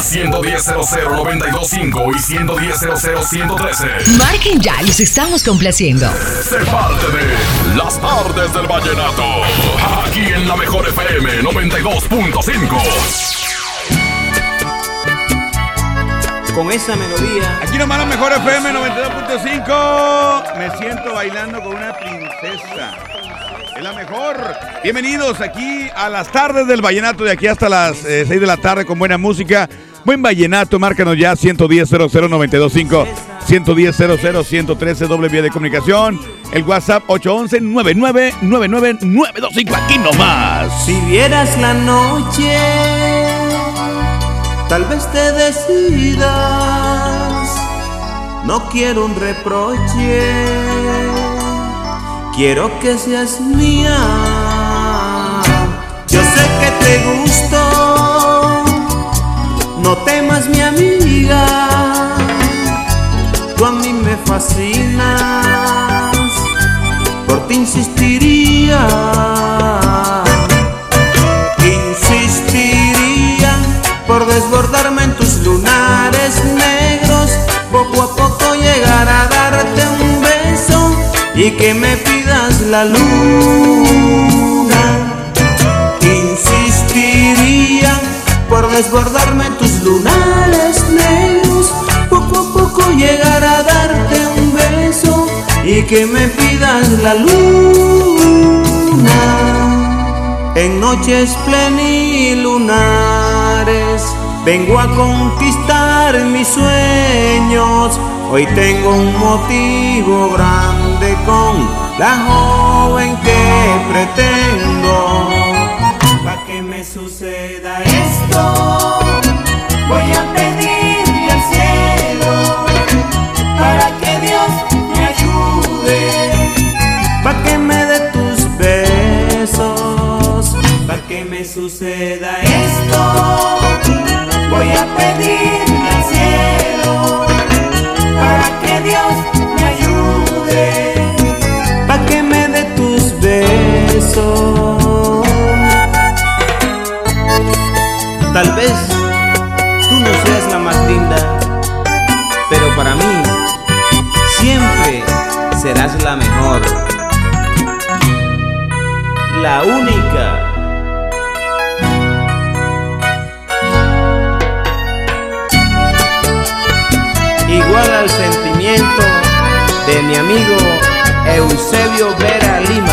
Al 110 925 y 110 113. Marquen ya, los estamos complaciendo. Se parte de Las tardes del vallenato. Aquí en la mejor FM 92.5. Con esa melodía. Aquí nomás la mejor FM 92.5. Me siento bailando con una princesa. Es la mejor. Bienvenidos aquí a las tardes del vallenato de aquí hasta las 6 de la tarde con buena música. Buen vallenato, márcanos ya 110 00925 110 113 doble vía de comunicación. El WhatsApp 811 9999925 aquí nomás. Si vieras la noche, tal vez te decidas. No quiero un reproche, quiero que seas mía. Yo sé que te gusto, no temas mi amiga, tú a mí me fascinas, por ti insistiría. Insistiría por desbordarme en tus lunares negros, poco a poco llegar a darte un beso y que me pidas la luna. En tus lunares negros, poco a poco llegar a darte un beso y que me pidas la luna. En noches plenilunares vengo a conquistar mis sueños. Hoy tengo un motivo grande con la joven que pretendo. Suceda esto, voy a pedirle al cielo para que Dios me ayude. Pa' que me dé tus besos. Tal vez tú no seas la más linda, pero para mí siempre serás la mejor, la única. Al sentimiento de mi amigo Eusebio Vera Lima.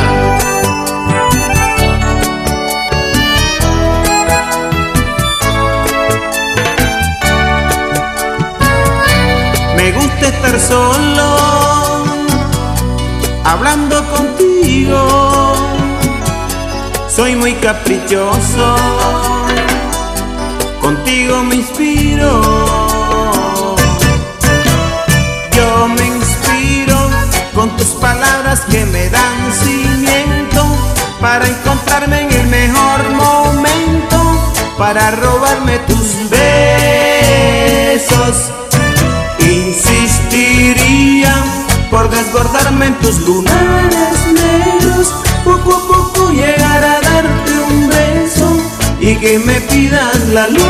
Me gusta estar solo, hablando contigo. Soy muy caprichoso, contigo me con tus palabras que me dan cimiento para encontrarme en el mejor momento, para robarme tus besos. Insistiría por desbordarme en tus lunares negros, poco a poco llegar a darte un beso y que me pidas la luna.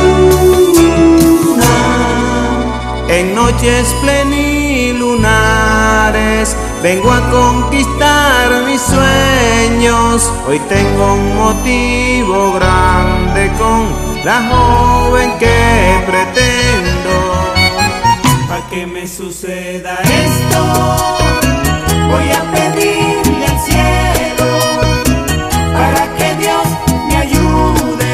En noches plenilunares vengo a conquistar mis sueños. Hoy tengo un motivo grande con la joven que pretendo. Pa' que me suceda esto, voy a pedirle al cielo para que Dios me ayude.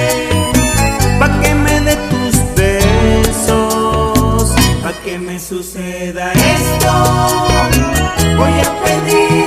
Pa' que me dé tus besos, pa' que me suceda esto, voy a pedirle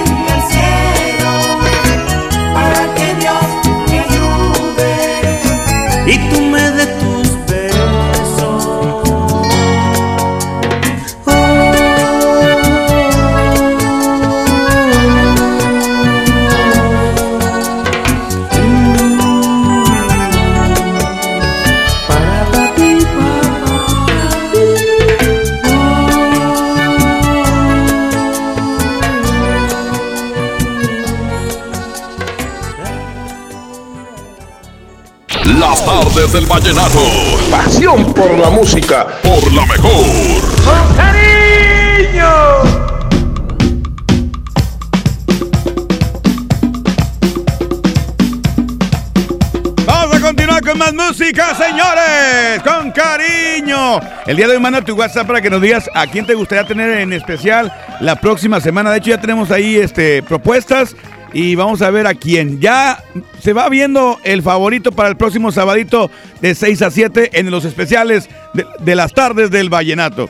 tardes del vallenato. Pasión por la música. Por la mejor. ¡Con cariño! Vamos a continuar con más música, señores. Con cariño. El día de hoy manda tu WhatsApp para que nos digas a quién te gustaría tener en especial la próxima semana. De hecho, ya tenemos ahí este, propuestas y vamos a ver a quién. Ya se va viendo el favorito para el próximo sabadito de 6 a 7 en los especiales de, las tardes del Vallenato.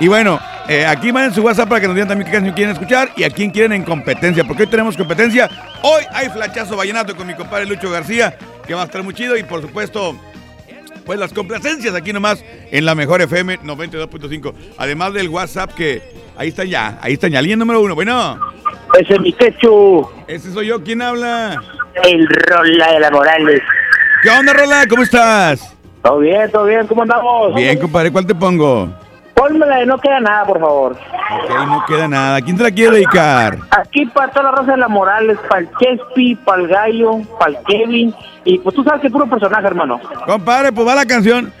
Y bueno, eh, aquí manden su WhatsApp para que nos digan también qué canción quieren escuchar y a quién quieren en competencia, porque hoy tenemos competencia. Hoy hay flachazo vallenato con mi compadre Lucho García, que va a estar muy chido y por supuesto, pues las complacencias aquí nomás en la mejor FM 92.5. Además del WhatsApp que ahí está ya, ahí está ya. Línea número uno, bueno. Ese es mi quechu, Ese soy yo, ¿quién habla? el Rola de la Morales. ¿Qué onda, Rola? ¿Cómo estás? ¿Todo bien, todo bien? ¿Cómo andamos? Bien, compadre, ¿cuál te pongo? Pónmela de no queda nada, por favor. Ok, no queda nada. ¿Quién te la quiere dedicar? Aquí para toda la raza de la Morales, para el Chespi, para el Gallo, para el Kevin. Y pues tú sabes que es puro personaje, hermano. Compadre, pues va la canción.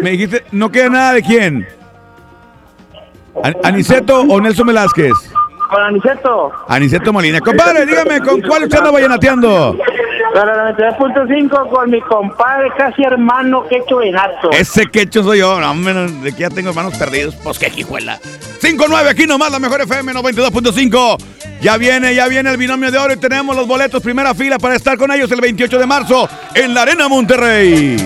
Me dijiste, no queda nada de quién. An- ¿Aniceto o Nelson Velázquez? Con Aniceto, Aniceto Molina. Compadre, dígame, ¿con cuál usted anda vallenateando? con la 92.5, con mi compadre, casi hermano Quecho Benato. Ese quecho soy yo. No, hombre, de que ya tengo hermanos perdidos. Pues qué jijuela. 5-9, aquí nomás, la mejor FM 92.5. Ya viene, ya viene el binomio de oro y tenemos los boletos primera fila para estar con ellos el 28 de marzo en la Arena Monterrey.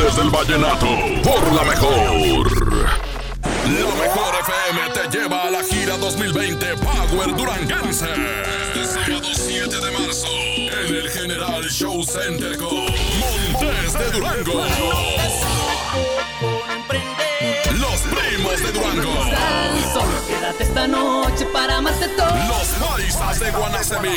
Artes del vallenato, por la mejor. La mejor FM te lleva a la gira 2020 Power Duranguense. Este sábado 7 de marzo, en el General Show Center con Montes de Durango. Los primos de Durango. Solo quédate esta noche para amarte todo. Los paisas de Guanacemí.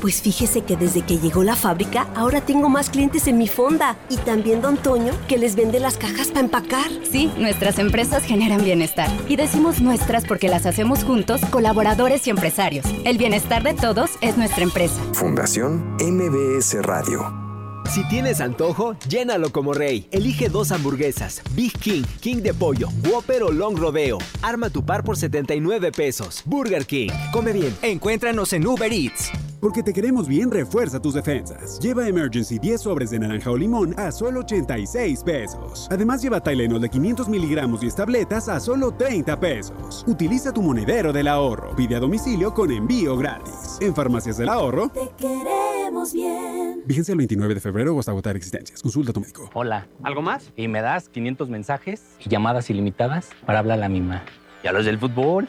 Pues fíjese que desde que llegó la fábrica, ahora tengo más clientes en mi fonda. Y también Don Toño, que les vende las cajas para empacar. Sí, nuestras empresas generan bienestar. Y decimos nuestras porque las hacemos juntos, colaboradores y empresarios. El bienestar de todos es nuestra empresa. Fundación MBS Radio. Si tienes antojo, llénalo como rey. Elige dos hamburguesas, Big King, King de pollo, Whopper o Long Rodeo. Arma tu par por 79 pesos. Burger King. Come bien. Encuéntranos en Uber Eats. Porque te queremos bien, refuerza tus defensas. Lleva Emergency 10 sobres de naranja o limón a solo 86 pesos. Además, lleva Tylenol de 500 miligramos y establetas a solo 30 pesos. Utiliza tu monedero del ahorro. Pide a domicilio con envío gratis. En Farmacias del Ahorro. Te queremos bien. Fíjense el 29 de febrero o hasta agotar existencias. Consulta a tu médico. Hola. ¿Algo más? Y me das 500 mensajes y llamadas ilimitadas para hablar a la misma. ¿Y a los del fútbol?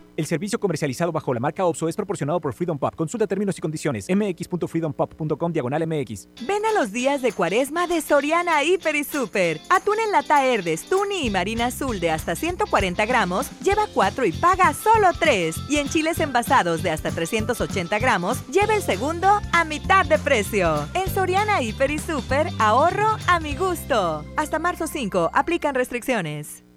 El servicio comercializado bajo la marca OPSO es proporcionado por Freedom Pop. Consulta términos y condiciones. mx.freedompop.com diagonal mx. Ven a los días de cuaresma de Soriana Hiper y Super. Atún en lata Herdes, Tuni y Marina Azul de hasta 140 gramos, lleva 4 y paga solo 3. Y en chiles envasados de hasta 380 gramos, lleva el segundo a mitad de precio. En Soriana Hiper y Super, ahorro a mi gusto. Hasta marzo 5, aplican restricciones.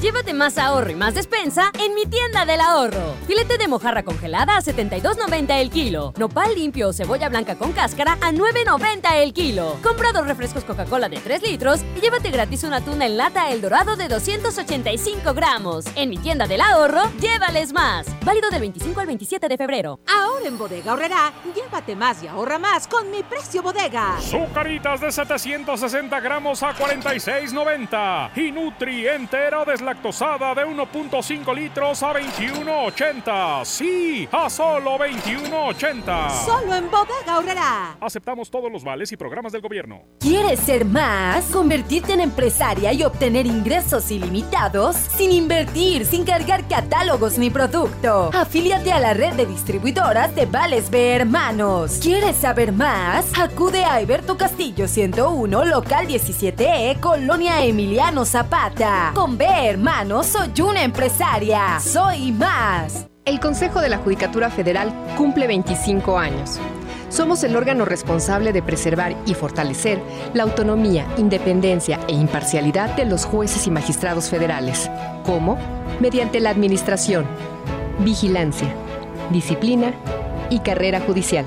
Llévate más ahorro y más despensa en mi tienda del ahorro. Filete de mojarra congelada a 72.90 el kilo. Nopal limpio o cebolla blanca con cáscara a 9.90 el kilo. Compra dos refrescos Coca-Cola de 3 litros y llévate gratis una tuna en lata El Dorado de 285 gramos. En mi tienda del ahorro, llévales más. Válido del 25 al 27 de febrero. Ahora en Bodega Horrera, llévate más y ahorra más con mi precio bodega. Zucaritas de 760 gramos a 46.90 y Nutri entera deslactosada de 1.5 litros a 21.80. Sí, a solo 21.80. Solo en Bodega Horrera. Aceptamos todos los vales y programas del gobierno. ¿Quieres ser más? ¿Convertirte en empresaria y obtener ingresos ilimitados? Sin invertir, sin cargar catálogos ni producto. Afíliate a la red de distribuidoras de Vales B Hermanos. ¿Quieres saber más? Acude a Alberto Castillo 101, local 17E, Colonia Emiliano Zapata. Con B Hermanos soy una empresaria. Soy más. El Consejo de la Judicatura Federal cumple 25 años. Somos el órgano responsable de preservar y fortalecer la autonomía, independencia e imparcialidad de los jueces y magistrados federales. ¿Cómo? Mediante la administración, vigilancia, disciplina y carrera judicial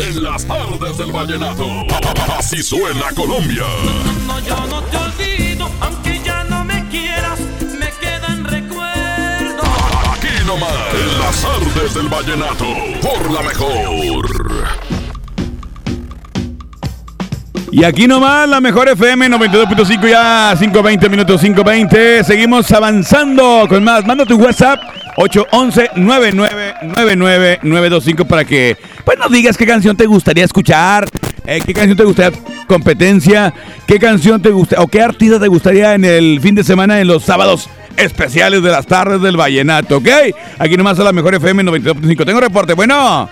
en las tardes del vallenato. Así suena Colombia. No, yo no te olvido, aunque ya no me quieras, me quedan recuerdos. Aquí nomás, en las tardes del vallenato, por la mejor. Y aquí nomás la mejor FM 92.5 ya 520 minutos 520. Seguimos avanzando con más. Manda tu WhatsApp 811-9999-925 para que pues nos digas qué canción te gustaría escuchar, eh, qué canción te gustaría competencia, qué canción te gusta o qué artista te gustaría en el fin de semana en los sábados especiales de las tardes del vallenato, ¿ok? Aquí nomás a la mejor FM 92.5. Tengo reporte. Bueno,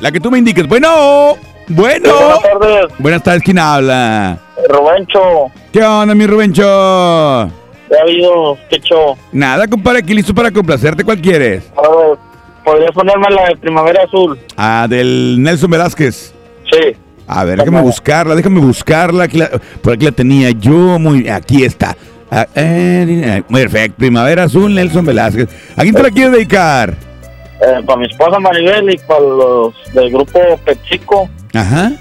la que tú me indiques. Bueno, bueno. buenas tardes. Buenas tardes, ¿quién habla? Rubencho. ¿Qué onda, mi Rubencho? ¿Qué ha habido? ¿Qué show? Nada, compadre, aquí listo para complacerte. ¿Cuál quieres? ver, ¿Podrías ponerme la de Primavera Azul? Ah, del Nelson Velázquez. Sí. A ver, déjame buscarla, déjame buscarla. Aquí la- por aquí la tenía yo. Muy, aquí está. Ah, eh, perfecto, Primavera Azul, Nelson Velázquez. ¿A quién te la quieres dedicar? Eh, para mi esposa Maribel y para los del grupo Pepsico Ajá.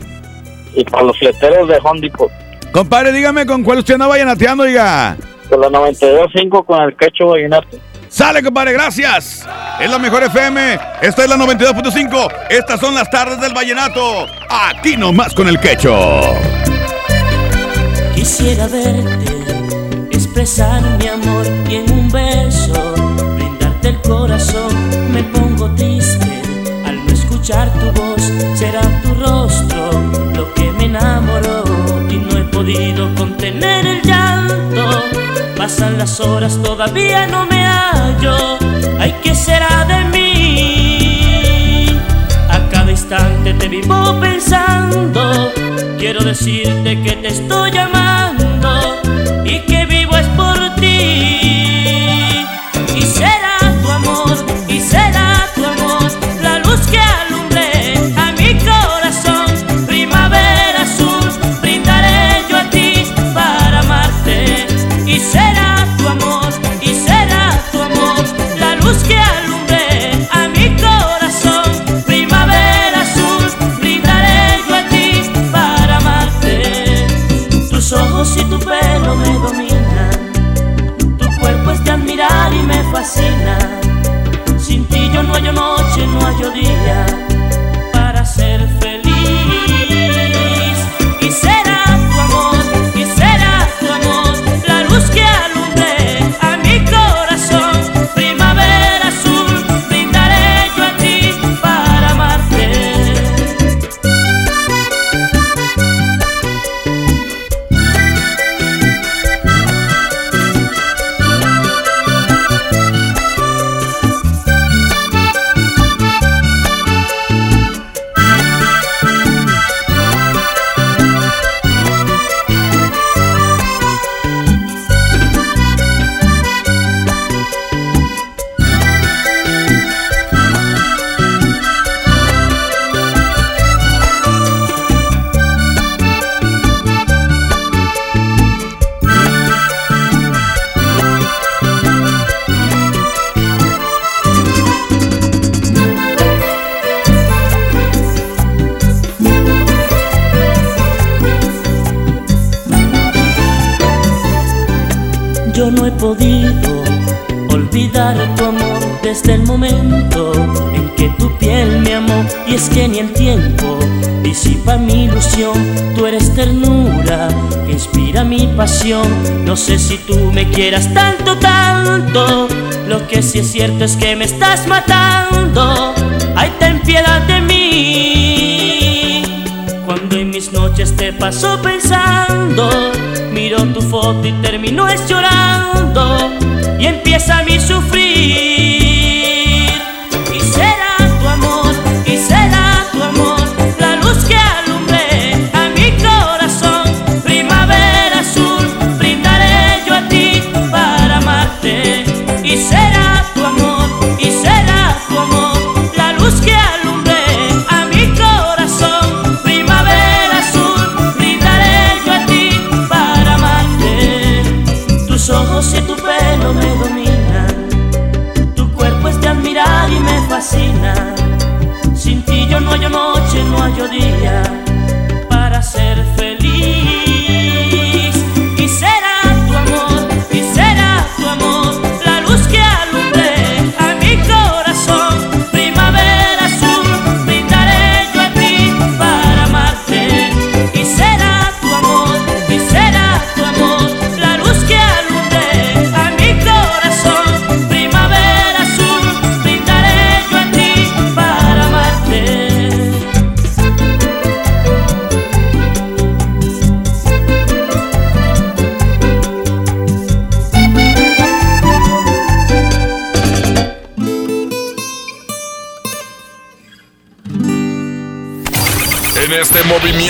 y para los fleteros de Hondipo. Compadre, dígame con cuál usted no vaya nateando, diga. Con la 92.5 con el quecho vallenato. Sale, compadre, gracias. Es la mejor FM. Esta es la 92.5. Estas son las tardes del vallenato. Aquí nomás con el quecho. Quisiera verte, expresar mi amor y en un beso brindarte el corazón. Me pongo triste escuchar tu voz. Será tu rostro lo que me enamoró y no he podido contener el llanto. Pasan las horas, todavía no me hallo. Ay, ¿qué será de mí? A cada instante te vivo pensando. Quiero decirte que te estoy llamando y que vivo es por ti. Y será tu amor, y será y tu pelo me dominan, tu cuerpo es de admirar y me fascina. Sin ti yo no hallo noche, no hallo día No sé si tú me quieras tanto, tanto. Lo que sí es cierto es que me estás matando. Ay, ten piedad de mí. Cuando en mis noches te paso pensando, miro tu foto y termino es llorando. Y empieza mi sufrir.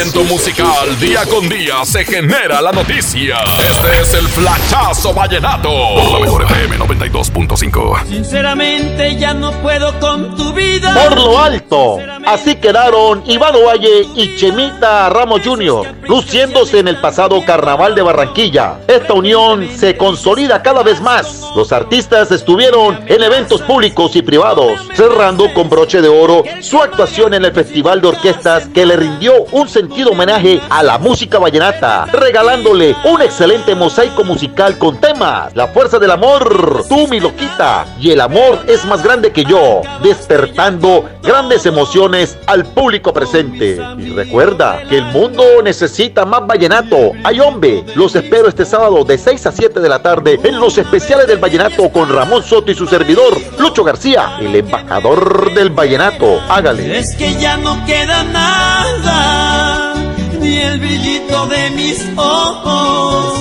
Movimiento musical, día con día, se genera la noticia. Este es el Flachazo Vallenato. Por la mejor FM 92.5. Sinceramente ya no puedo con tu vida. Por lo alto, así quedaron Iván Ovalle y Chemita Ramos Jr., luciéndose en el pasado Carnaval de Barranquilla. Esta unión se consolida cada vez más. Los artistas estuvieron en eventos públicos y privados, cerrando con broche de oro su actuación en el Festival de Orquestas que le rindió un sentido homenaje a la música vallenata, regalándole un excelente mosaico musical con temas La fuerza del amor, Tú mi loquita y El amor es más grande que yo, despertando grandes emociones al público presente. Y recuerda que el mundo necesita más vallenato. Ay hombre, los espero este sábado de 6 a 7 de la tarde en los especiales del vallenato con Ramón Soto y su servidor, Lucho García, el embajador del vallenato. Hágale. Es que ya no queda nada, ni el brillito de mis ojos,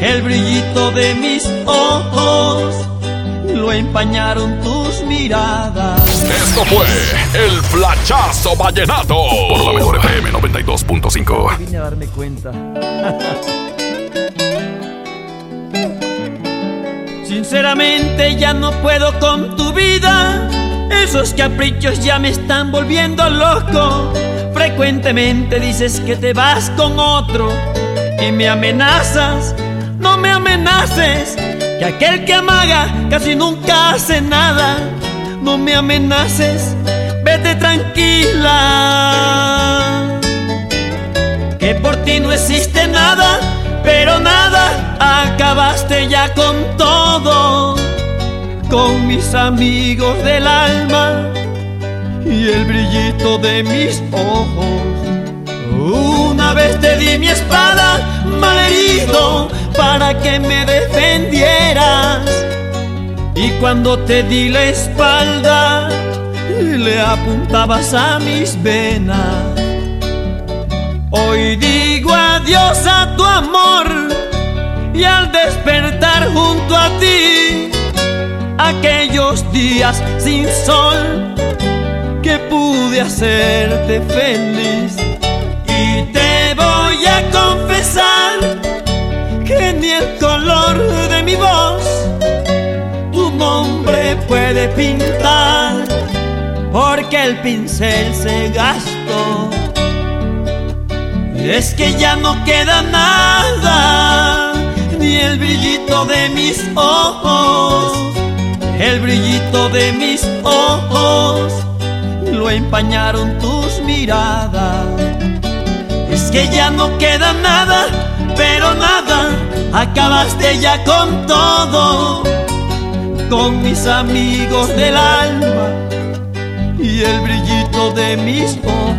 el brillito de mis ojos, lo empañaron tus miradas. Esto fue el Flachazo Vallenato. Por la mejor FM 92.5. Vine a darme cuenta. Sinceramente ya no puedo con tu vida. Esos caprichos ya me están volviendo loco. Frecuentemente dices que te vas con otro y me amenazas. No me amenaces, que aquel que amaga casi nunca hace nada. No me amenaces, vete tranquila. Que por ti no existe nada, pero nada, acabaste ya con todo con mis amigos del alma y el brillito de mis ojos. Una vez te di mi espada malherido para que me defendieras y cuando te di la espalda le apuntabas a mis venas. Hoy digo adiós a tu amor y al despertar junto a ti aquellos días sin sol que pude hacerte feliz. Nombre puede pintar, porque el pincel se gastó. Es que ya no queda nada, ni el brillito de mis ojos el brillito de mis ojos lo empañaron tus miradas. Es que ya no queda nada, pero nada, acabaste ya con todo, con mis amigos del alma y el brillito de mis ojos.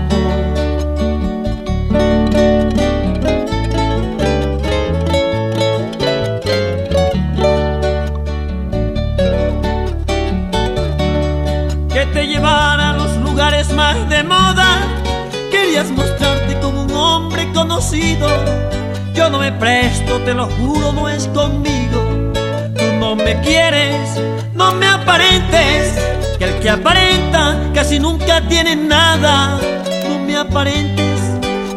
Que te llevara a los lugares más de moda, querías mostrarte como un hombre conocido. Yo no me presto, te lo juro, no es conmigo me quieres, no me aparentes. Que el que aparenta casi nunca tiene nada. No me aparentes,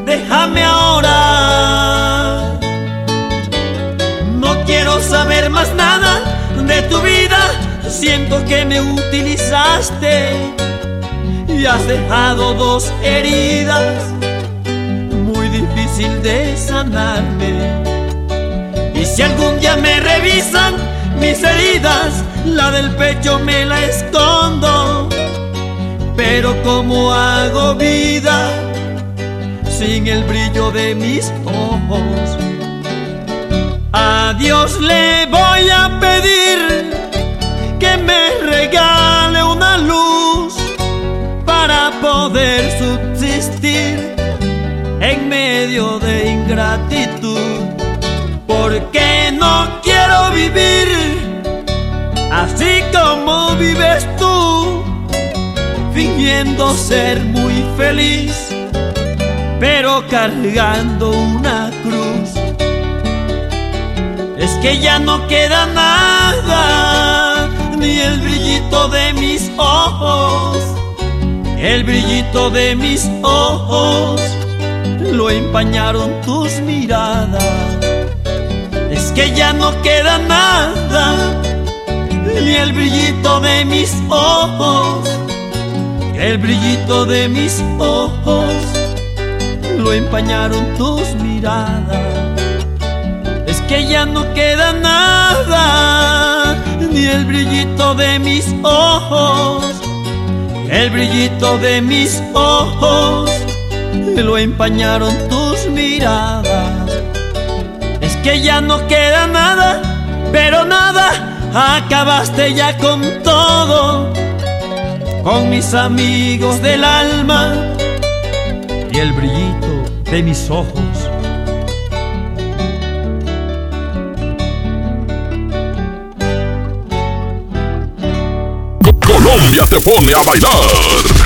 déjame ahora. No quiero saber más nada de tu vida. Siento que me utilizaste y has dejado dos heridas muy difícil de sanarme. Y si algún día me revisan mis heridas, la del pecho me la escondo. Pero como hago vida sin el brillo de mis ojos? A Dios le voy a pedir que me regale una luz para poder subsistir en medio de ingratitud. Porque no quiero vivir así como vives tú, fingiendo ser muy feliz, pero cargando una cruz. Es que ya no queda nada, ni el brillito de mis ojos, el brillito de mis ojos lo empañaron tus miradas. Que ya no queda nada, ni el brillito de mis ojos, el brillito de mis ojos lo empañaron tus miradas. Es que ya no queda nada, ni el brillito de mis ojos, el brillito de mis ojos lo empañaron tus miradas. Que ya no queda nada, pero nada, acabaste ya con todo, con mis amigos del alma y el brillito de mis ojos. Colombia te pone a bailar.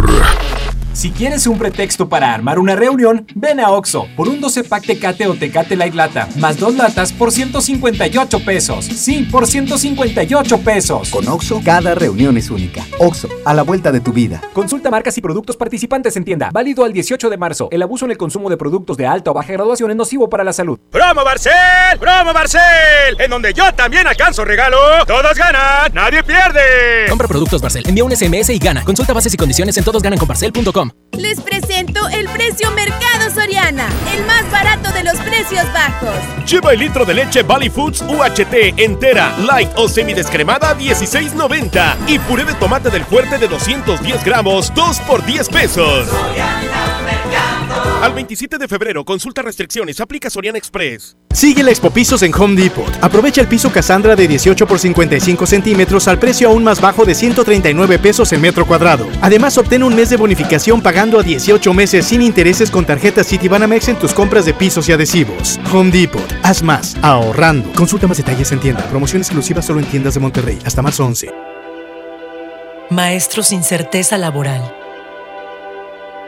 Si quieres un pretexto para armar una reunión, ven a Oxo por un 12 pack Tecate o Tecate Light Lata, más dos latas por 158 pesos. Sí, por 158 pesos. Con Oxo, cada reunión es única. Oxo, a la vuelta de tu vida. Consulta marcas y productos participantes en tienda. Válido al 18 de marzo. El abuso en el consumo de productos de alta o baja graduación es nocivo para la salud. ¡Promo Barcel! ¡Promo Barcel! En donde yo también alcanzo regalo. Todos ganan, nadie pierde. Compra productos Barcel, envía un SMS y gana. Consulta bases y condiciones en todosgananconbarcel.com. Les presento el precio Mercado Soriana, el más barato de los precios bajos. Lleva el litro de leche Valley Foods UHT entera, light o semidescremada 16.90 y puré de tomate del fuerte de 210 gramos 2 por 10 pesos. Al 27 de febrero, consulta restricciones, aplica Soriana Express. Sigue la Expo Pisos en Home Depot. Aprovecha el piso Cassandra de 18 por 55 centímetros al precio aún más bajo de 139 pesos el metro cuadrado. Además, obtén un mes de bonificación pagando a 18 meses sin intereses con tarjeta Citibanamex en tus compras de pisos y adhesivos. Home Depot. Haz más, ahorrando. Consulta más detalles en tienda. Promoción exclusiva solo en tiendas de Monterrey. Hasta marzo 11. Maestros sin certeza laboral.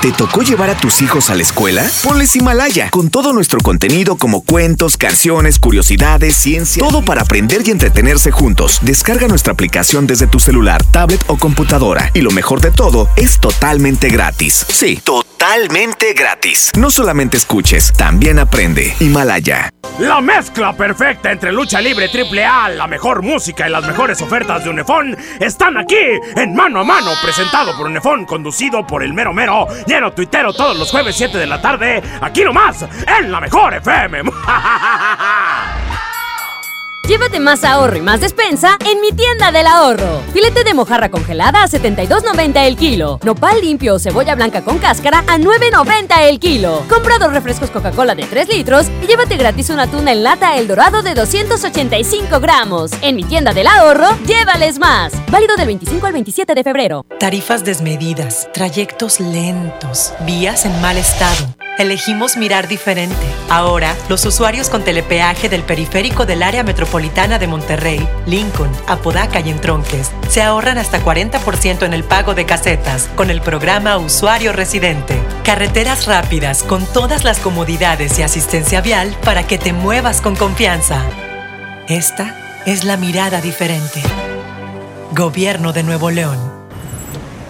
¿Te tocó llevar a tus hijos a la escuela? Ponles Himalaya, con todo nuestro contenido como cuentos, canciones, curiosidades, ciencia, todo para aprender y entretenerse juntos. Descarga nuestra aplicación desde tu celular, tablet o computadora. Y lo mejor de todo, es totalmente gratis. Sí, totalmente gratis. No solamente escuches, también aprende. Himalaya. La mezcla perfecta entre lucha libre triple A, la mejor música y las mejores ofertas de Unefón están aquí en Mano a Mano, presentado por Unefón, conducido por el mero mero, lleno tuitero todos los jueves 7 de la tarde, aquí nomás, en la mejor FM. Llévate más ahorro y más despensa en mi tienda del ahorro. Filete de mojarra congelada a 72.90 el kilo. Nopal limpio o cebolla blanca con cáscara a 9.90 el kilo. Compra dos refrescos Coca-Cola de 3 litros y llévate gratis una tuna en lata El Dorado de 285 gramos. En mi tienda del ahorro, llévales más. Válido del 25 al 27 de febrero. Tarifas desmedidas, trayectos lentos, vías en mal estado. Elegimos mirar diferente. Ahora, los usuarios con telepeaje del periférico del área metropolitana de Monterrey, Lincoln, Apodaca y Entronques se ahorran hasta 40% en el pago de casetas con el programa Usuario Residente. Carreteras rápidas con todas las comodidades y asistencia vial para que te muevas con confianza. Esta es la mirada diferente. Gobierno de Nuevo León.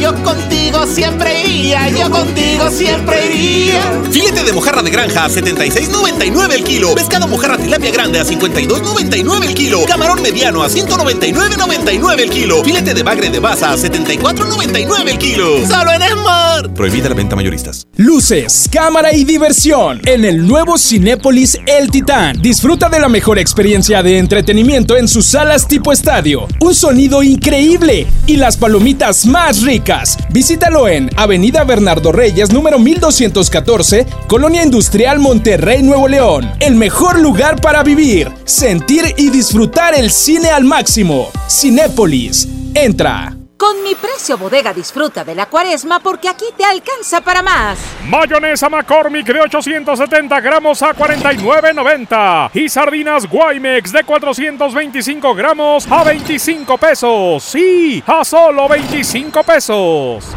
yo contigo siempre iría, yo contigo siempre iría. Filete de mojarra de granja a 76.99 el kilo. Pescado mojarra tilapia grande a 52.99 el kilo. Camarón mediano a 199.99 el kilo. Filete de bagre de baza a 74.99 el kilo. Solo en Smart. Prohibida la venta mayoristas. Luces, cámara y diversión en el nuevo Cinépolis El Titán. Disfruta de la mejor experiencia de entretenimiento en sus salas tipo estadio. Un sonido increíble y las palomitas más ricas. Visítalo en Avenida Bernardo Reyes, número 1214, Colonia Industrial Monterrey, Nuevo León. El mejor lugar para vivir, sentir y disfrutar el cine al máximo. Cinépolis. Entra. Con mi precio bodega disfruta de la cuaresma porque aquí te alcanza para más. Mayonesa McCormick de 870 gramos a 49.90 y sardinas Guaymex de 425 gramos a 25 pesos. Sí, a solo 25 pesos.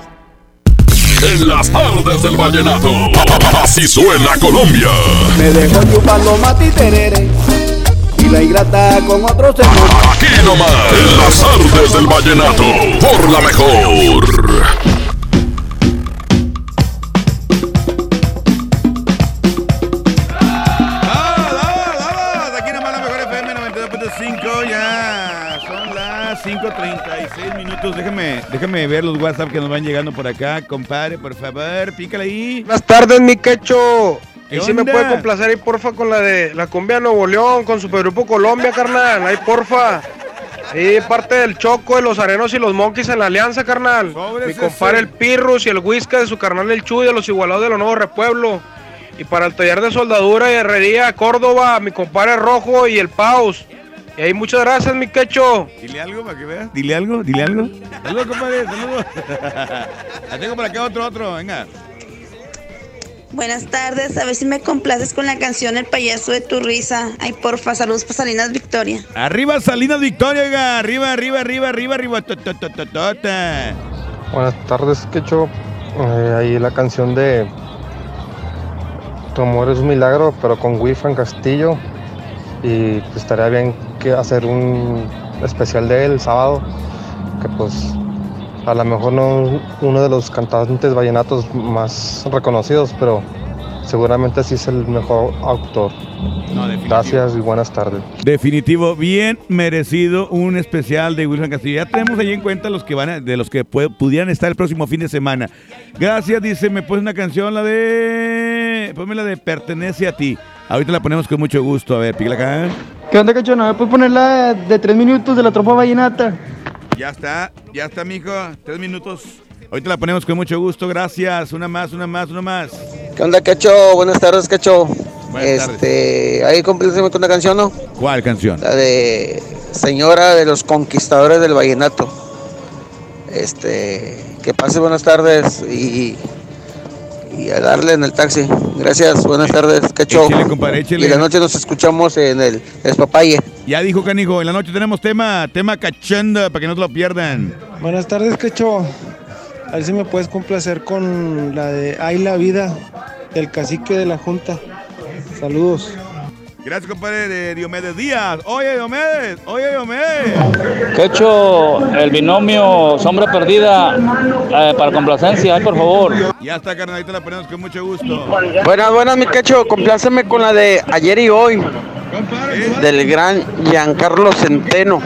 En las tardes del vallenato. Así suena Colombia. Me dejó chupando mati terere y la ingrata con otro señor. Aquí nomás. En las tardes del vallenato. Por la mejor. Minutos. Déjame, déjame ver los WhatsApp que nos van llegando por acá, compadre, por favor, pícale ahí. Buenas tardes, mi quecho. ¿Qué Y si me puede complacer ahí, porfa, con la de la cumbia Nuevo León, con Supergrupo Colombia, carnal. Ahí, porfa. Ahí, parte del Choco, de los Arenos y los Monkeys en la alianza, carnal. Mi compadre el Pirrus y el Whisky de su carnal el Chuy, de los Igualados de los Nuevos Repueblo. Y para el taller de soldadura y herrería Córdoba, mi compadre Rojo y el Paus. Y ahí, muchas gracias, mi quecho. Dile algo para que veas. Dile algo, dile algo. Saludos, compadre, saludos. La tengo por acá otro, otro, venga. Buenas tardes, a ver si me complaces con la canción El payaso de tu risa. Ay, porfa, saludos para Salinas Victoria. Arriba Salinas Victoria, oiga. Arriba, arriba, arriba, arriba, arriba. tota. Buenas tardes, Quecho. Eh, ahí la canción de Tu amor es un milagro, pero con Wifan Castillo. Y pues, estaría bien que hacer un especial de él el sábado. Que pues a lo mejor no uno de los cantantes vallenatos más reconocidos, pero seguramente sí es el mejor autor. Gracias y buenas tardes. Definitivo, bien merecido un especial de Wilson Castillo. Ya tenemos ahí en cuenta los que van a- de los que pudieran estar el próximo fin de semana. Gracias, dice, me pones una canción, la de. Ponme la de Pertenece a ti. Ahorita la ponemos con mucho gusto. A ver, pícala acá. ¿Qué onda, cacho? ¿No me puedes poner la de tres minutos de la tropa vallenata? Ya está, ya está, mijo. Tres minutos. Ahorita la ponemos con mucho gusto, gracias. Una más, una más, una más. ¿Qué onda, Cacho? Buenas tardes, Cacho. Buenas este, ahí complétame con una canción, ¿no? ¿Cuál canción? La de Señora de los Conquistadores del Vallenato. Este, que pase buenas tardes y, y a darle en el taxi. Gracias, buenas tardes, Cacho. Échele, compadre. Y la noche nos escuchamos en el Espapaye. Ya dijo Canijo, en la noche tenemos tema, tema cachanda, para que no te lo pierdan. Buenas tardes, Cacho. A ver si me puedes complacer con la de Ay la vida del cacique de la Junta. Saludos. Gracias, compadre, de Diomedes Díaz. Oye, Diomedes, oye, Diomedes. Quecho, el binomio Sombra Perdida eh, para complacencia, ay, por favor. Ya está, carnalita, la ponemos con mucho gusto. Buenas, buenas, mi Cacho. Compláceme con la de ayer y hoy. Del gran Giancarlo Centeno.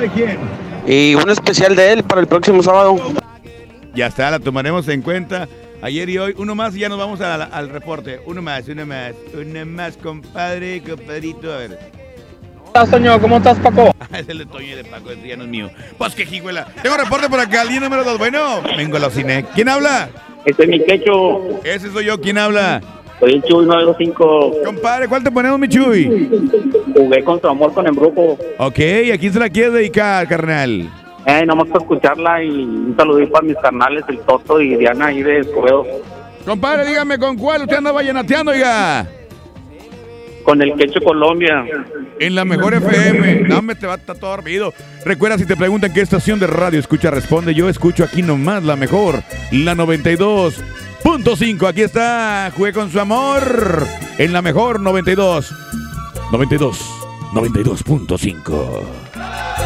Y un especial de él para el próximo sábado. Ya está, la tomaremos en cuenta. Ayer y hoy, uno más y ya nos vamos al reporte. Uno más, uno más, uno más, compadre, compadrito. A ver. estás, Toño? ¿Cómo estás, Paco? es el de Toño y de Paco, ese ya no es mío. Pues que jiguela. Tengo reporte por acá, línea número dos. Bueno, vengo a la cine. ¿Quién habla? Este es mi quecho. Ese soy yo. ¿Quién habla? Soy el Chuy 925. Compadre, ¿cuál te ponemos, mi Chuy? Jugué con su amor con embrujo. Ok, ¿a quién se la quieres dedicar, carnal? Eh, nomás para escucharla y un saludito para mis carnales, el Toto y Diana ahí de Escobedo. Compadre, dígame con cuál usted anda vallenateando, oiga. Con el Quecho Colombia. En la mejor FM. No, me te va todo dormido. Recuerda, si te preguntan qué estación de radio escucha, responde. Yo escucho aquí nomás la mejor, la 92.5. Aquí está, jugué con su amor. En la mejor 92. 92. 92.5.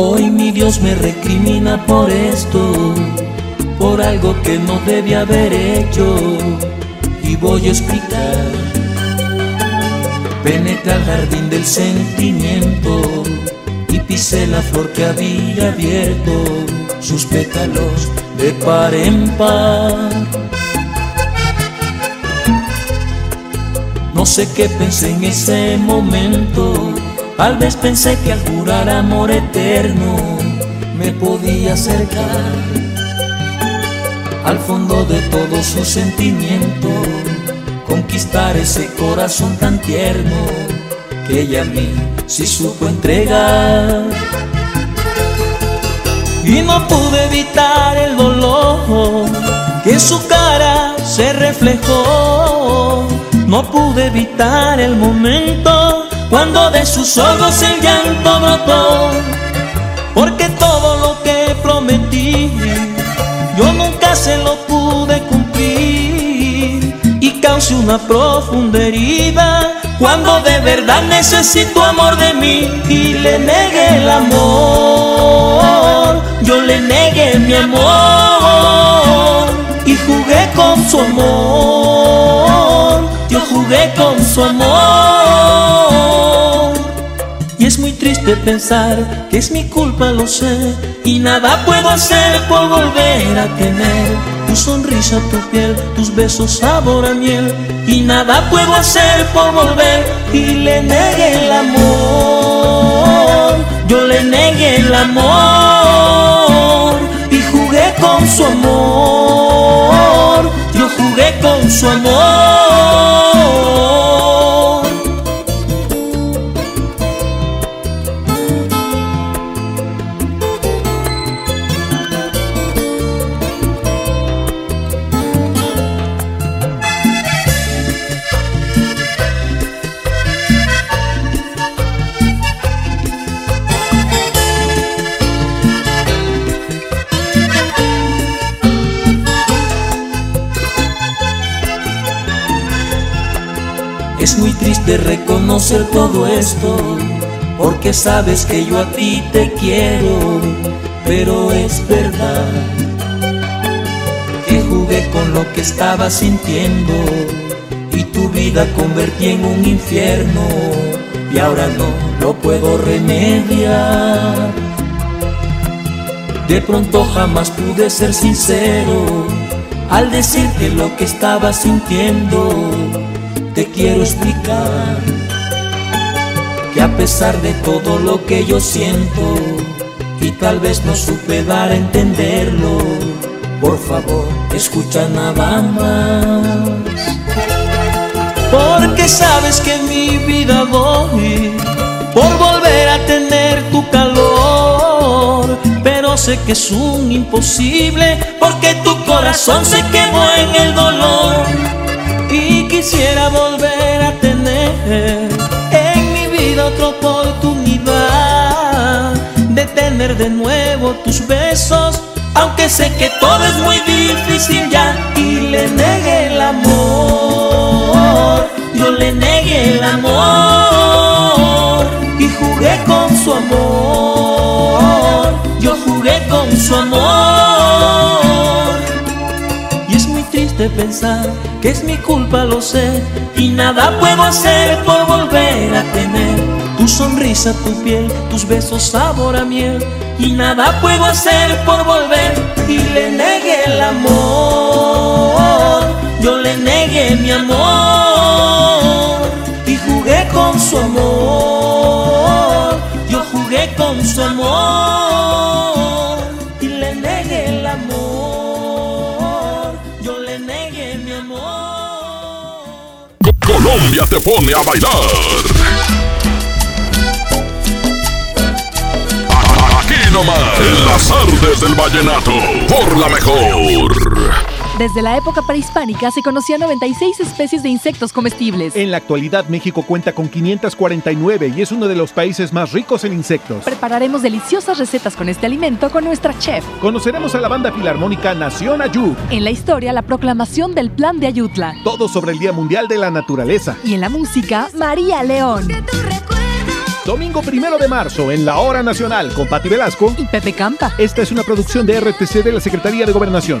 Hoy mi Dios me recrimina por esto, por algo que no debe haber hecho. Y voy a explicar. Penetré al jardín del sentimiento y pisé la flor que había abierto sus pétalos de par en par. No sé qué pensé en ese momento. Tal vez pensé que al jurar amor eterno me podía acercar al fondo de todo su sentimiento, conquistar ese corazón tan tierno que ella a mí sí supo entregar. Y no pude evitar el dolor que en su cara se reflejó. No pude evitar el momento cuando de sus ojos el llanto brotó. Porque todo lo que prometí yo nunca se lo pude cumplir y causé una profunda herida cuando de verdad necesito amor de mí y le negué el amor. Yo le negué mi amor y jugué con su amor. Yo jugué con su amor. Triste pensar que es mi culpa, lo sé. Y nada puedo hacer por volver a tener tu sonrisa, tu piel, tus besos, sabor a miel. Y nada puedo hacer por volver y le negué el amor. Yo le negué el amor y jugué con su amor. Yo jugué con su amor. Triste reconocer todo esto, porque sabes que yo a ti te quiero, pero es verdad que jugué con lo que estaba sintiendo y tu vida convertí en un infierno y ahora no lo puedo remediar. De pronto jamás pude ser sincero al decirte lo que estaba sintiendo. Te quiero explicar que a pesar de todo lo que yo siento y tal vez no supe dar a entenderlo, por favor escucha nada más. Porque sabes que mi vida voy por volver a tener tu calor. Pero sé que es un imposible porque tu corazón se quemó en el dolor. Y quisiera volver a tener en mi vida otra oportunidad de tener de nuevo tus besos. Aunque sé que todo es muy difícil ya y le negué el amor, yo le negué el amor y jugué con su amor, yo jugué con su amor. Pensar que es mi culpa, lo sé, y nada puedo hacer por volver a tener tu sonrisa, tu piel, tus besos, sabor a miel. Y nada puedo hacer por volver y le negué el amor. Yo le negué mi amor y jugué con su amor. Yo jugué con su amor Colombia te pone a bailar. Aquí nomás, en las artes del vallenato, por la mejor. Desde la época prehispánica se conocían 96 especies de insectos comestibles. En la actualidad México cuenta con 549 y es uno de los países más ricos en insectos. Prepararemos deliciosas recetas con este alimento con nuestra chef. Conoceremos a la banda filarmónica Nación Ayud. En la historia, la proclamación del Plan de Ayutla. Todo sobre el Día Mundial de la Naturaleza. Y en la música, María León. Domingo primero de marzo en la Hora Nacional con Pati Velasco y Pepe Campa. Esta es una producción de RTC de la Secretaría de Gobernación.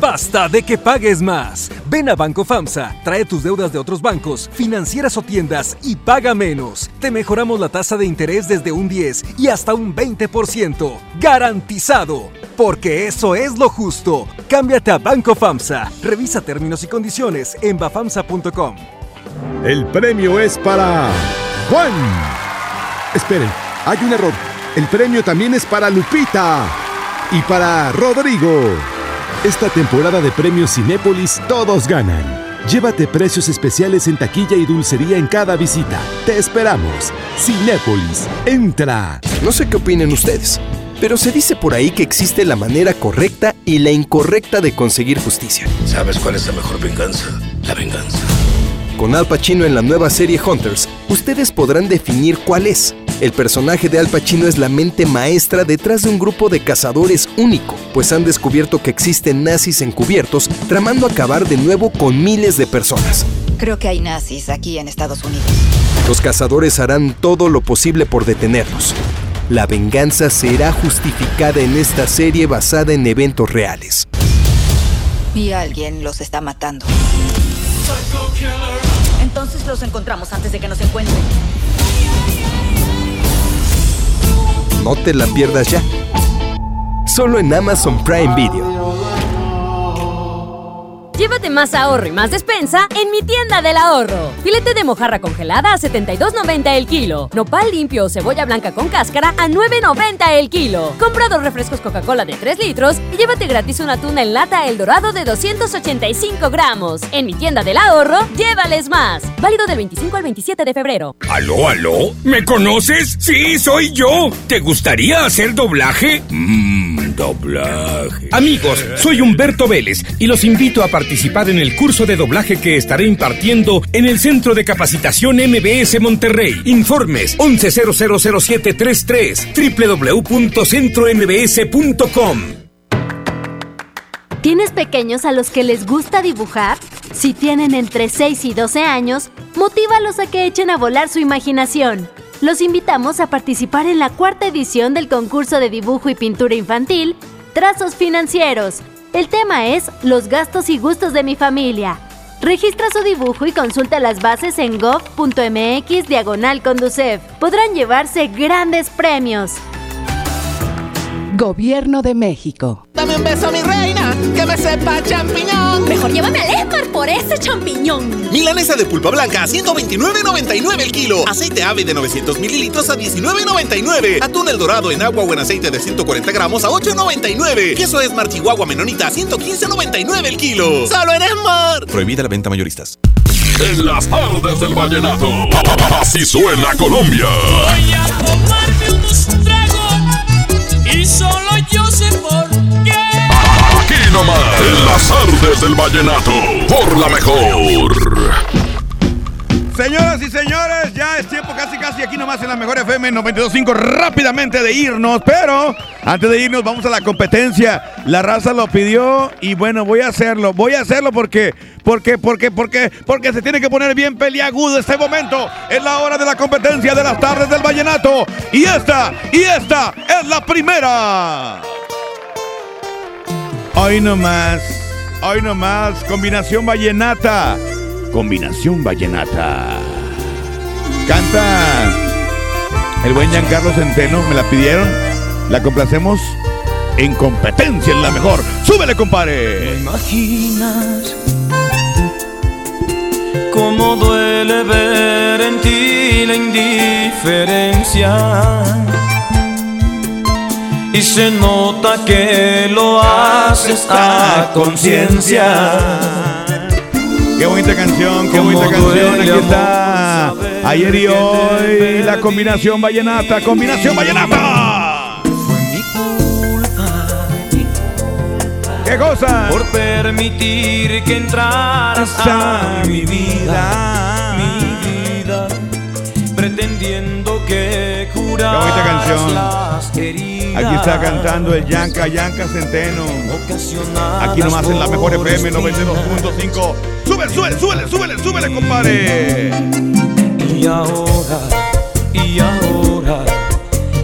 Basta de que pagues más. Ven a Banco FAMSA, trae tus deudas de otros bancos, financieras o tiendas y paga menos. Te mejoramos la tasa de interés desde un 10 y hasta un 20%. Garantizado. Porque eso es lo justo. Cámbiate a Banco FAMSA. Revisa términos y condiciones en bafamsa.com. El premio es para Juan. Esperen, hay un error. El premio también es para Lupita y para Rodrigo. Esta temporada de premios Cinépolis todos ganan. Llévate precios especiales en taquilla y dulcería en cada visita. Te esperamos. Cinépolis, entra. No sé qué opinen ustedes, pero se dice por ahí que existe la manera correcta y la incorrecta de conseguir justicia. ¿Sabes cuál es la mejor venganza? La venganza. Con Al Pacino en la nueva serie Hunters, ustedes podrán definir cuál es. El personaje de Al Pacino es la mente maestra detrás de un grupo de cazadores único, pues han descubierto que existen nazis encubiertos tramando acabar de nuevo con miles de personas. Creo que hay nazis aquí en Estados Unidos. Los cazadores harán todo lo posible por detenerlos. La venganza será justificada en esta serie basada en eventos reales. Y alguien los está matando. Entonces los encontramos antes de que nos encuentren. No te la pierdas ya. Solo en Amazon Prime Video. Llévate más ahorro y más despensa en mi tienda del ahorro. Filete de mojarra congelada a 72.90 el kilo. Nopal limpio o cebolla blanca con cáscara a 9.90 el kilo. Compra dos refrescos Coca-Cola de 3 litros y llévate gratis una tuna en lata El Dorado de 285 gramos. En mi tienda del ahorro, llévales más. Válido del 25 al 27 de febrero. ¿Aló, aló? ¿Me conoces? Sí, soy yo. ¿Te gustaría hacer doblaje? Mmm, doblaje. Amigos, soy Humberto Vélez y los invito a participar en el curso de doblaje que estaré impartiendo en el Centro de Capacitación MBS Monterrey. Informes 11000733 www.centrombs.com. ¿Tienes pequeños a los que les gusta dibujar? Si tienen entre 6 y 12 años, motívalos a que echen a volar su imaginación. Los invitamos a participar en la cuarta edición del concurso de dibujo y pintura infantil, Trazos Financieros. El tema es Los gastos y gustos de mi familia. Registra su dibujo y consulta las bases en gov.mx diagonal conducef. Podrán llevarse grandes premios. Gobierno de México. Dame un beso, mi reina, que me sepa champiñón. Mejor llévame al Esmar por ese champiñón. Milanesa de pulpa blanca a 129.99 el kilo. Aceite ave de 900 mililitros a 19.99. Atún el dorado en agua o en aceite de 140 gramos a 8.99. Queso Esmar Chihuahua Menonita a 115.99 el kilo. ¡Solo en Esmar! Prohibida la venta mayoristas. En las tardes del vallenato. Así suena Colombia. Voy a tomarme unos tragos y solo yo sé por nomás. En las tardes del vallenato. Por la mejor. Señoras y señores, ya es tiempo casi casi aquí nomás en la mejor FM 92.5 rápidamente de irnos, pero antes de irnos vamos a la competencia. La raza lo pidió y bueno, voy a hacerlo, voy a hacerlo porque, porque, porque, porque, porque se tiene que poner bien peliagudo este momento. Es la hora de la competencia de las tardes del vallenato y esta, y esta es la primera. Hoy nomás, hoy nomás, combinación vallenata. Combinación vallenata. Canta el buen Giancarlo Centeno, me la pidieron. La complacemos en competencia en la mejor. ¡Súbele, compadre! imaginas cómo duele ver en ti la indiferencia? Y se nota que lo haces a conciencia. Qué bonita canción, qué bonita canción. Aquí está. Ayer y hoy la combinación vallenata, combinación vallenata. ¿Qué cosa? Por permitir que entraras a mi vida, mi vida, pretendiendo que bonita canción. las heridas. Aquí está cantando el Yanka, Yanka Centeno. Aquí nomás en la mejor FM 92.5. Súbele, súbele, súbele, súbele, súbele, compadre. Y ahora, y ahora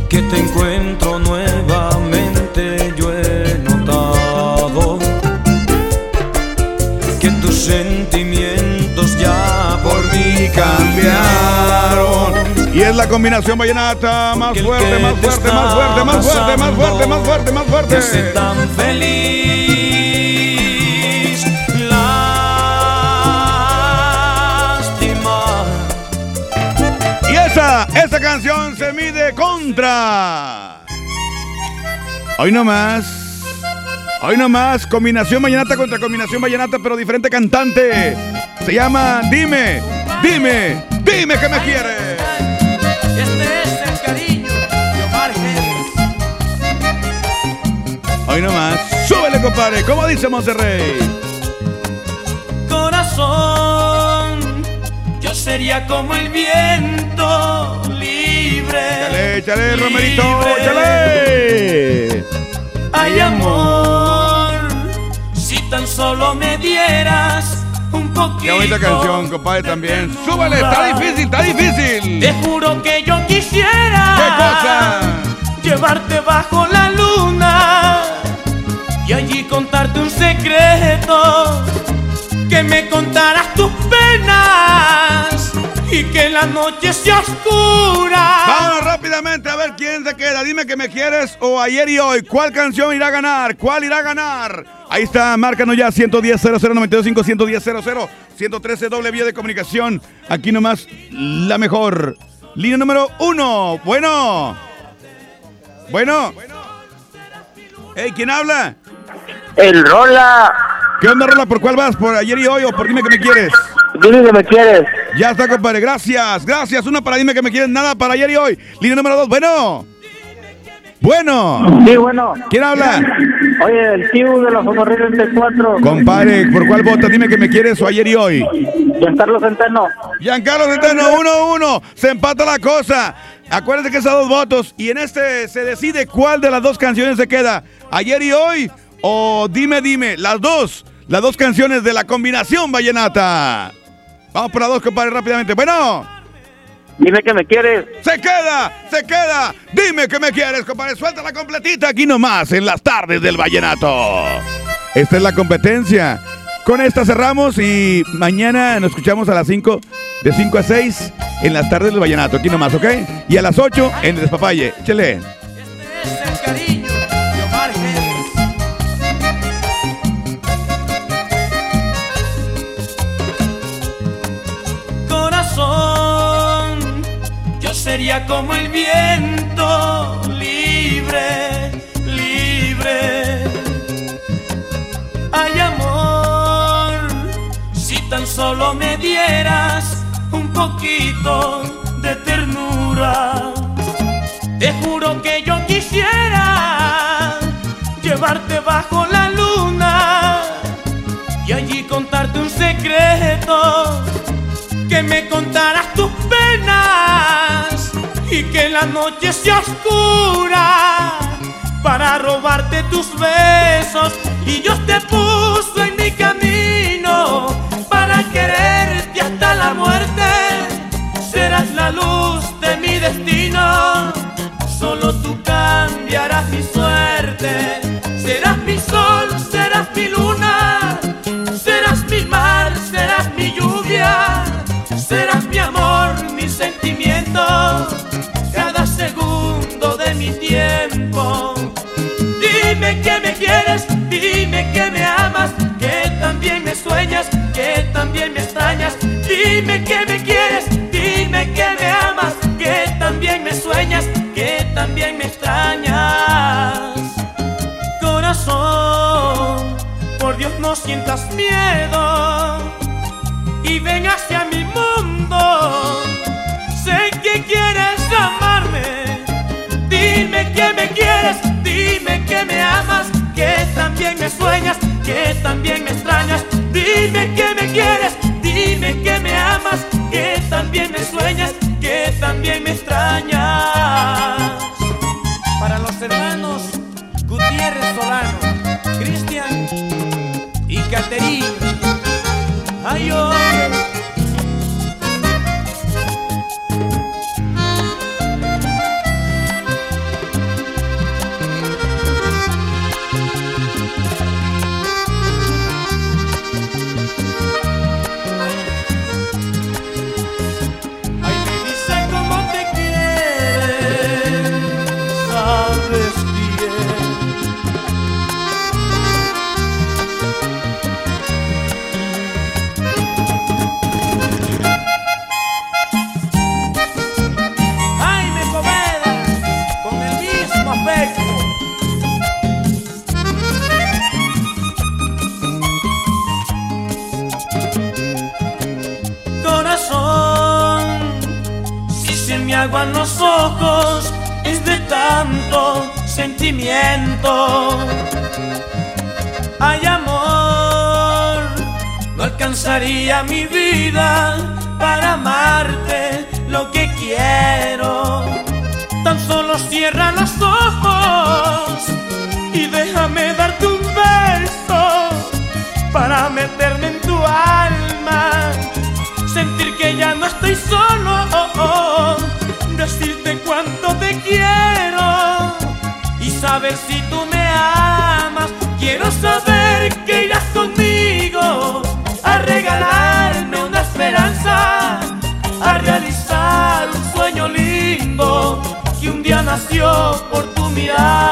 que te encuentro nuevamente, yo he notado que tus sentimientos ya por mí cambiaron. Y es la combinación vallenata más fuerte, más fuerte, más fuerte, más fuerte, más fuerte, más fuerte, más fuerte. Te tan feliz. Lástima. Y esa, esa canción se mide contra. Hoy nomás. Hoy nomás, combinación vallenata contra combinación vallenata, pero diferente cantante. Se llama Dime, dime, dime que me quieres. Hoy nomás, súbele, compadre. ¿Cómo dice Monterrey? Corazón, yo sería como el viento libre. Échale, échale, Romerito, échale. Ay, amor, si tan solo me dieras un poquito. Qué bonita canción, compadre, también. Súbele, está difícil, está difícil. Te juro que yo quisiera. ¿Qué cosa? Llevarte bajo la luna y allí contarte un secreto. Que me contaras tus penas y que la noche sea oscura. Vámonos rápidamente a ver quién se queda. Dime que me quieres o ayer y hoy. ¿Cuál canción irá a ganar? ¿Cuál irá a ganar? Ahí está, márcanos ya 110 0095 110 00 113 doble vía de comunicación. Aquí nomás la mejor. Línea número uno. Bueno. Bueno. Hey, ¿quién habla? El Rola. ¿Qué onda, Rola? ¿Por cuál vas? ¿Por ayer y hoy o por dime que me quieres? Dime que me quieres. Ya está, compadre. Gracias, gracias. Una para dime que me quieres. Nada para ayer y hoy. Línea número dos. Bueno. Bueno. Sí, bueno. ¿Quién habla? Oye, el tío de la Ferrocarril 4. Compadre, ¿por cuál vota? Dime que me quieres o ayer y hoy. Giancarlo Centeno. Giancarlo Centeno, 1-1. Se empata la cosa. Acuérdense que a dos votos. Y en este se decide cuál de las dos canciones se queda. Ayer y hoy. O dime, dime. Las dos. Las dos canciones de la combinación vallenata. Vamos por las dos, compadre, rápidamente. Bueno. Dime que me quieres. Se queda, se queda. Dime que me quieres, compadre. Suelta la completita aquí nomás en las tardes del vallenato. Esta es la competencia. Con esta cerramos y mañana nos escuchamos a las 5, de 5 a 6 en las tardes del vallenato, aquí nomás, ¿ok? Y a las 8 en el despapalle. Échale. Corazón, sería como el viento, libre, libre. Ay, amor, si tan solo me dieras un poquito de ternura, te juro que yo quisiera llevarte bajo la luna y allí contarte un secreto, que me penas y que la noche sea oscura para robarte tus besos y Dios te puso en mi camino para quererte hasta la muerte. Serás la luz de mi destino, Dime que me quieres, dime que me amas, que también me sueñas, que también me extrañas. Corazón, por Dios no sientas miedo y ven hacia mi mundo. Sé que quieres amarme, dime que me quieres, dime que me amas, que también me sueñas, que también me extrañas. Dime que los ojos, es de tanto sentimiento. Ay, amor, no alcanzaría mi vida para amarte lo que quiero. Tan solo cierra los ojos y déjame darte un beso para meterme en tu alma, sentir que ya no estoy solo, si tú me amas. Quiero saber que irás conmigo a regalarme una esperanza, a realizar un sueño lindo que un día nació por tu mirada.